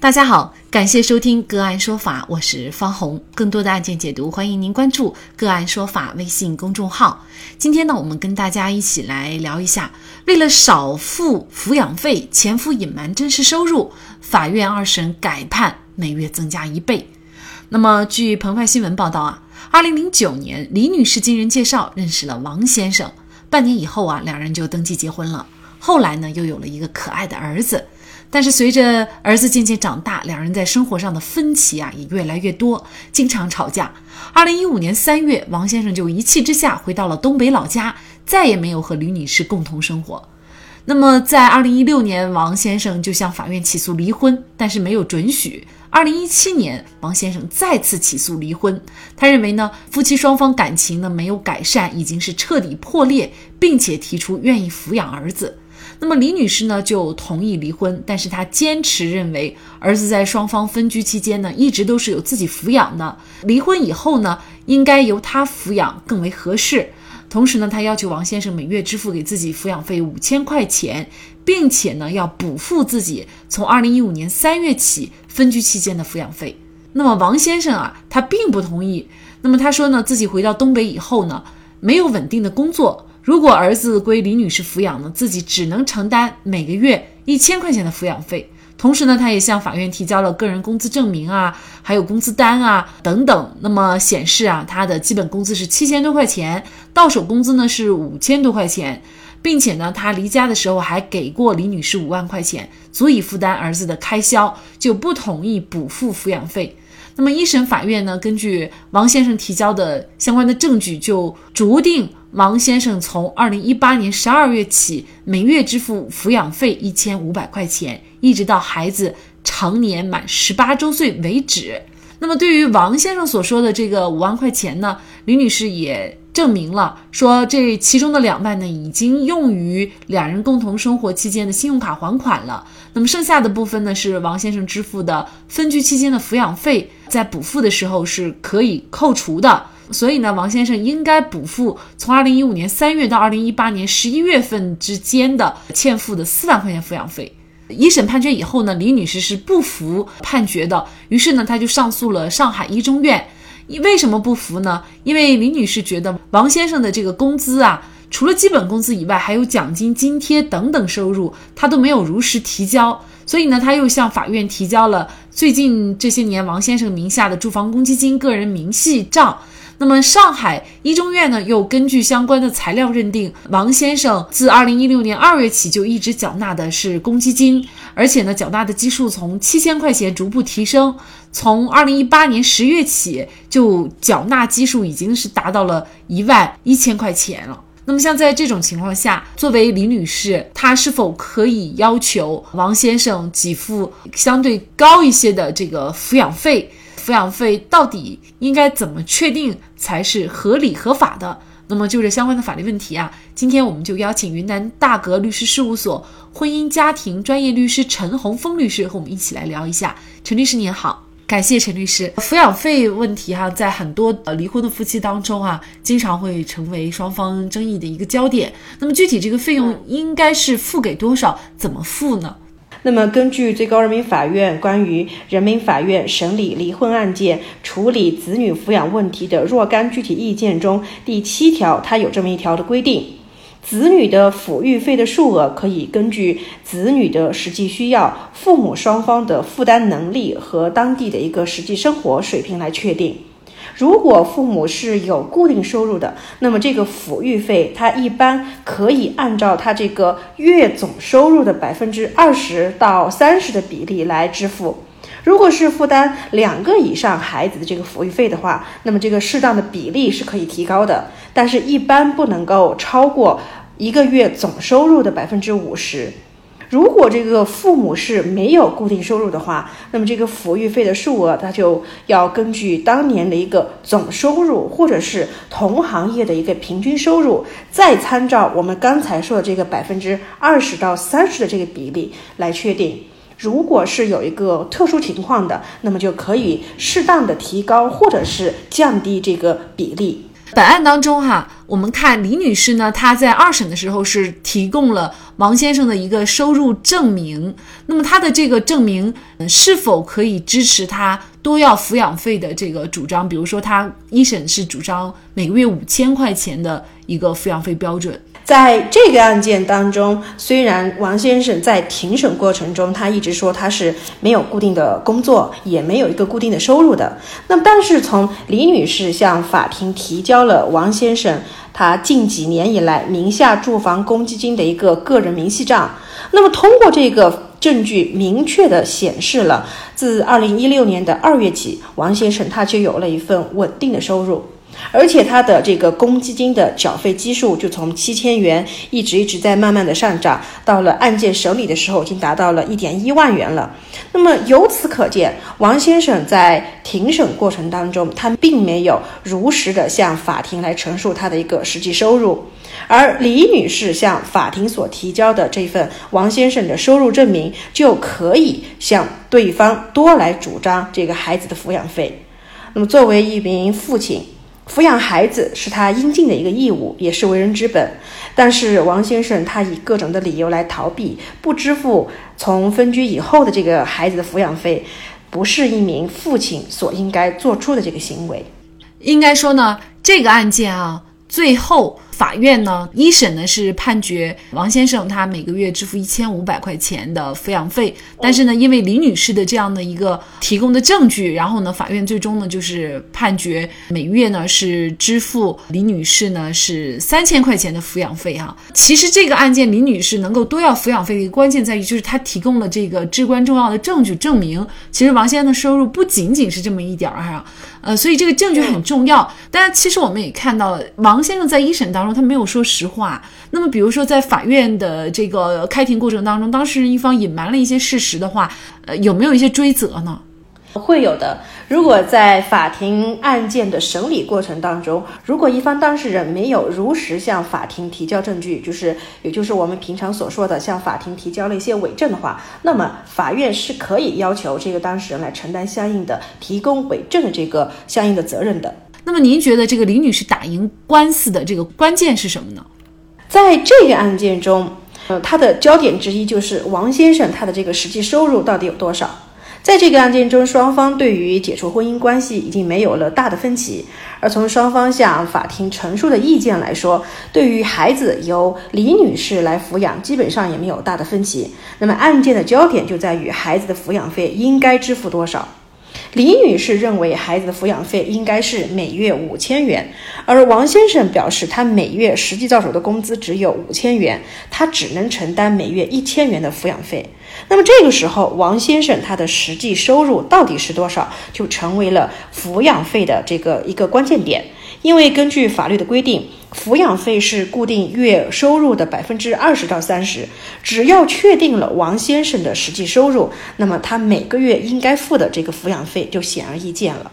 大家好，感谢收听个案说法，我是方红。更多的案件解读，欢迎您关注个案说法微信公众号。今天呢，我们跟大家一起来聊一下，为了少付抚养费，前夫隐瞒真实收入，法院二审改判每月增加一倍。那么，据澎湃新闻报道啊，二零零九年，李女士经人介绍认识了王先生，半年以后啊，两人就登记结婚了。后来呢，又有了一个可爱的儿子。但是随着儿子渐渐长大，两人在生活上的分歧啊也越来越多，经常吵架。二零一五年三月，王先生就一气之下回到了东北老家，再也没有和吕女士共同生活。那么在二零一六年，王先生就向法院起诉离婚，但是没有准许。二零一七年，王先生再次起诉离婚，他认为呢夫妻双方感情呢没有改善，已经是彻底破裂，并且提出愿意抚养儿子。那么李女士呢就同意离婚，但是她坚持认为儿子在双方分居期间呢一直都是由自己抚养的，离婚以后呢应该由她抚养更为合适。同时呢，她要求王先生每月支付给自己抚养费五千块钱，并且呢要补付自己从二零一五年三月起分居期间的抚养费。那么王先生啊，他并不同意。那么他说呢，自己回到东北以后呢，没有稳定的工作。如果儿子归李女士抚养呢，自己只能承担每个月一千块钱的抚养费。同时呢，他也向法院提交了个人工资证明啊，还有工资单啊等等。那么显示啊，他的基本工资是七千多块钱，到手工资呢是五千多块钱，并且呢，他离家的时候还给过李女士五万块钱，足以负担儿子的开销，就不同意补付抚养费。那么一审法院呢，根据王先生提交的相关的证据，就酌定。王先生从二零一八年十二月起，每月支付抚养费一千五百块钱，一直到孩子成年满十八周岁为止。那么，对于王先生所说的这个五万块钱呢，李女士也证明了，说这其中的两万呢，已经用于两人共同生活期间的信用卡还款了。那么剩下的部分呢，是王先生支付的分居期间的抚养费，在补付的时候是可以扣除的。所以呢，王先生应该补付从二零一五年三月到二零一八年十一月份之间的欠付的四万块钱抚养费。一审判决以后呢，李女士是不服判决的，于是呢，她就上诉了上海一中院。为什么不服呢？因为李女士觉得王先生的这个工资啊，除了基本工资以外，还有奖金、津贴等等收入，他都没有如实提交。所以呢，他又向法院提交了最近这些年王先生名下的住房公积金个人明细账。那么，上海一中院呢，又根据相关的材料认定，王先生自二零一六年二月起就一直缴纳的是公积金，而且呢，缴纳的基数从七千块钱逐步提升，从二零一八年十月起就缴纳基数已经是达到了一万一千块钱了。那么，像在这种情况下，作为李女士，她是否可以要求王先生给付相对高一些的这个抚养费？抚养费到底应该怎么确定才是合理合法的？那么就这相关的法律问题啊，今天我们就邀请云南大格律师事务所婚姻家庭专业律师陈红峰律师和我们一起来聊一下。陈律师您好，感谢陈律师。抚养费问题哈，在很多呃离婚的夫妻当中啊，经常会成为双方争议的一个焦点。那么具体这个费用应该是付给多少？怎么付呢？那么，根据最高人民法院关于人民法院审理离婚案件、处理子女抚养问题的若干具体意见中第七条，它有这么一条的规定：子女的抚育费的数额可以根据子女的实际需要、父母双方的负担能力和当地的一个实际生活水平来确定。如果父母是有固定收入的，那么这个抚育费，它一般可以按照他这个月总收入的百分之二十到三十的比例来支付。如果是负担两个以上孩子的这个抚育费的话，那么这个适当的比例是可以提高的，但是一般不能够超过一个月总收入的百分之五十。如果这个父母是没有固定收入的话，那么这个抚育费的数额，它就要根据当年的一个总收入，或者是同行业的一个平均收入，再参照我们刚才说的这个百分之二十到三十的这个比例来确定。如果是有一个特殊情况的，那么就可以适当的提高或者是降低这个比例。本案当中，哈，我们看李女士呢，她在二审的时候是提供了王先生的一个收入证明。那么她的这个证明，是否可以支持她多要抚养费的这个主张？比如说，她一审是主张每个月五千块钱的一个抚养费标准。在这个案件当中，虽然王先生在庭审过程中，他一直说他是没有固定的工作，也没有一个固定的收入的。那么，但是从李女士向法庭提交了王先生他近几年以来名下住房公积金的一个个人明细账，那么通过这个证据，明确的显示了自二零一六年的二月起，王先生他就有了一份稳定的收入。而且他的这个公积金的缴费基数就从七千元一直一直在慢慢的上涨，到了案件审理的时候已经达到了一点一万元了。那么由此可见，王先生在庭审过程当中，他并没有如实的向法庭来陈述他的一个实际收入，而李女士向法庭所提交的这份王先生的收入证明，就可以向对方多来主张这个孩子的抚养费。那么作为一名父亲，抚养孩子是他应尽的一个义务，也是为人之本。但是王先生他以各种的理由来逃避，不支付从分居以后的这个孩子的抚养费，不是一名父亲所应该做出的这个行为。应该说呢，这个案件啊，最后。法院呢，一审呢是判决王先生他每个月支付一千五百块钱的抚养费，但是呢，因为李女士的这样的一个提供的证据，然后呢，法院最终呢就是判决每月呢是支付李女士呢是三千块钱的抚养费哈。其实这个案件李女士能够多要抚养费的一个关键在于，就是她提供了这个至关重要的证据证明，其实王先生的收入不仅仅是这么一点儿哈，呃，所以这个证据很重要。但是其实我们也看到，王先生在一审当他没有说实话。那么，比如说在法院的这个开庭过程当中，当事人一方隐瞒了一些事实的话，呃，有没有一些追责呢？会有的。如果在法庭案件的审理过程当中，如果一方当事人没有如实向法庭提交证据，就是也就是我们平常所说的向法庭提交了一些伪证的话，那么法院是可以要求这个当事人来承担相应的提供伪证的这个相应的责任的。那么您觉得这个李女士打赢官司的这个关键是什么呢？在这个案件中，呃，它的焦点之一就是王先生他的这个实际收入到底有多少？在这个案件中，双方对于解除婚姻关系已经没有了大的分歧，而从双方向法庭陈述的意见来说，对于孩子由李女士来抚养，基本上也没有大的分歧。那么案件的焦点就在于孩子的抚养费应该支付多少。李女士认为孩子的抚养费应该是每月五千元，而王先生表示他每月实际到手的工资只有五千元，他只能承担每月一千元的抚养费。那么这个时候，王先生他的实际收入到底是多少，就成为了抚养费的这个一个关键点。因为根据法律的规定，抚养费是固定月收入的百分之二十到三十。只要确定了王先生的实际收入，那么他每个月应该付的这个抚养费就显而易见了。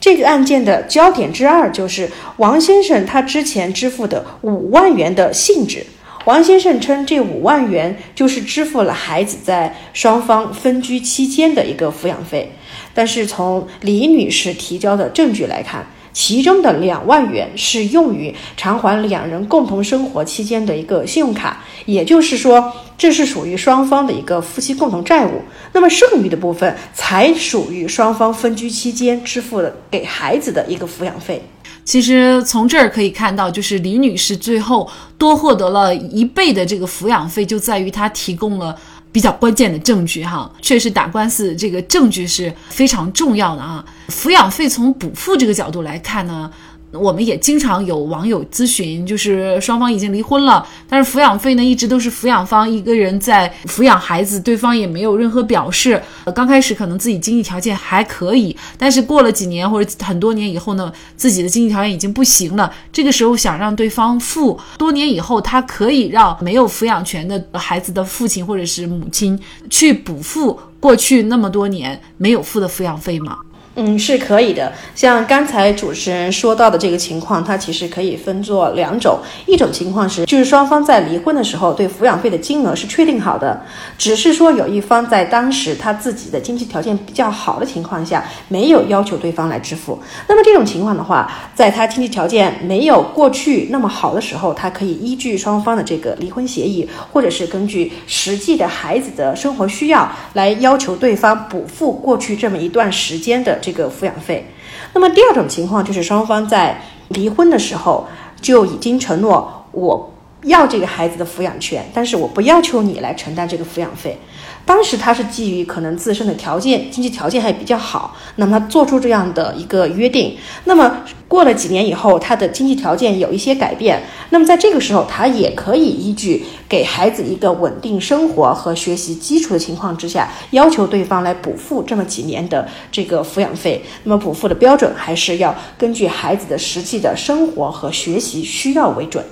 这个案件的焦点之二就是王先生他之前支付的五万元的性质。王先生称，这五万元就是支付了孩子在双方分居期间的一个抚养费。但是从李女士提交的证据来看，其中的两万元是用于偿还两人共同生活期间的一个信用卡，也就是说，这是属于双方的一个夫妻共同债务。那么剩余的部分才属于双方分居期间支付的给孩子的一个抚养费。其实从这儿可以看到，就是李女士最后多获得了一倍的这个抚养费，就在于她提供了。比较关键的证据哈，确实打官司这个证据是非常重要的啊。抚养费从补付这个角度来看呢。我们也经常有网友咨询，就是双方已经离婚了，但是抚养费呢一直都是抚养方一个人在抚养孩子，对方也没有任何表示。刚开始可能自己经济条件还可以，但是过了几年或者很多年以后呢，自己的经济条件已经不行了，这个时候想让对方付，多年以后他可以让没有抚养权的孩子的父亲或者是母亲去补付过去那么多年没有付的抚养费吗？嗯，是可以的。像刚才主持人说到的这个情况，它其实可以分作两种。一种情况是，就是双方在离婚的时候对抚养费的金额是确定好的，只是说有一方在当时他自己的经济条件比较好的情况下，没有要求对方来支付。那么这种情况的话，在他经济条件没有过去那么好的时候，他可以依据双方的这个离婚协议，或者是根据实际的孩子的生活需要来要求对方补付过去这么一段时间的。这个抚养费，那么第二种情况就是双方在离婚的时候就已经承诺我要这个孩子的抚养权，但是我不要求你来承担这个抚养费。当时他是基于可能自身的条件、经济条件还比较好，那么他做出这样的一个约定。那么过了几年以后，他的经济条件有一些改变，那么在这个时候，他也可以依据给孩子一个稳定生活和学习基础的情况之下，要求对方来补付这么几年的这个抚养费。那么补付的标准还是要根据孩子的实际的生活和学习需要为准。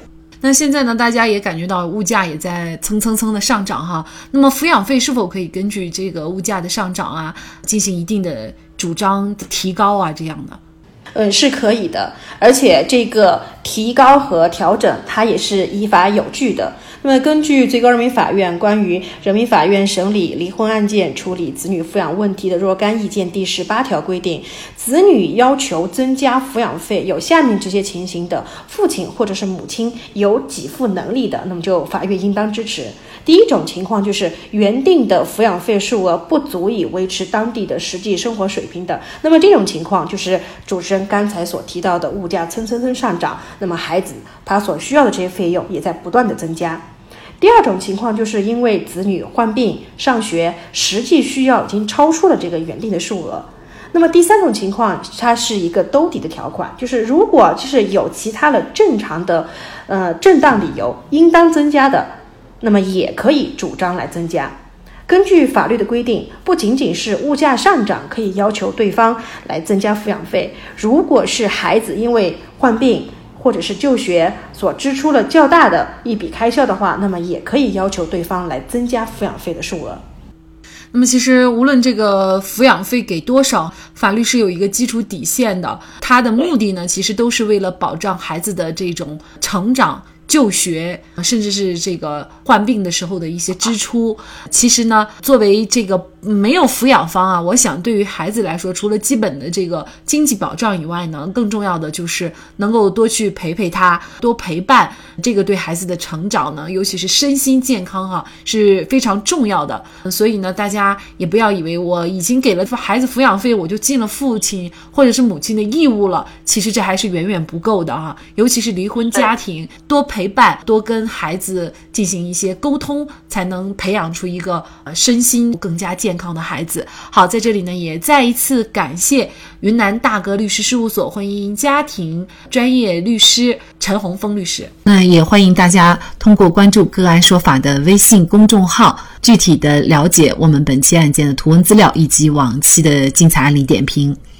那现在呢，大家也感觉到物价也在蹭蹭蹭的上涨哈。那么抚养费是否可以根据这个物价的上涨啊，进行一定的主张提高啊这样的？嗯，是可以的，而且这个提高和调整它也是依法有据的。那么，根据最高人民法院关于人民法院审理离婚案件处理子女抚养问题的若干意见第十八条规定，子女要求增加抚养费有下面这些情形的，父亲或者是母亲有给付能力的，那么就法院应当支持。第一种情况就是原定的抚养费数额不足以维持当地的实际生活水平的，那么这种情况就是主持人刚才所提到的物价蹭蹭蹭上涨，那么孩子他所需要的这些费用也在不断的增加。第二种情况就是因为子女患病、上学，实际需要已经超出了这个原定的数额。那么第三种情况，它是一个兜底的条款，就是如果就是有其他的正常的，呃正当理由应当增加的。那么也可以主张来增加。根据法律的规定，不仅仅是物价上涨可以要求对方来增加抚养费，如果是孩子因为患病或者是就学所支出了较大的一笔开销的话，那么也可以要求对方来增加抚养费的数额。那么其实无论这个抚养费给多少，法律是有一个基础底线的，它的目的呢，其实都是为了保障孩子的这种成长。就学，甚至是这个患病的时候的一些支出，其实呢，作为这个没有抚养方啊，我想对于孩子来说，除了基本的这个经济保障以外呢，更重要的就是能够多去陪陪他，多陪伴，这个对孩子的成长呢，尤其是身心健康哈，是非常重要的。所以呢，大家也不要以为我已经给了孩子抚养费，我就尽了父亲或者是母亲的义务了，其实这还是远远不够的哈，尤其是离婚家庭，多陪。伴，多跟孩子进行一些沟通，才能培养出一个呃身心更加健康的孩子。好，在这里呢，也再一次感谢云南大格律师事务所婚姻家庭专业律师陈洪峰律师。那也欢迎大家通过关注“个案说法”的微信公众号，具体的了解我们本期案件的图文资料以及往期的精彩案例点评。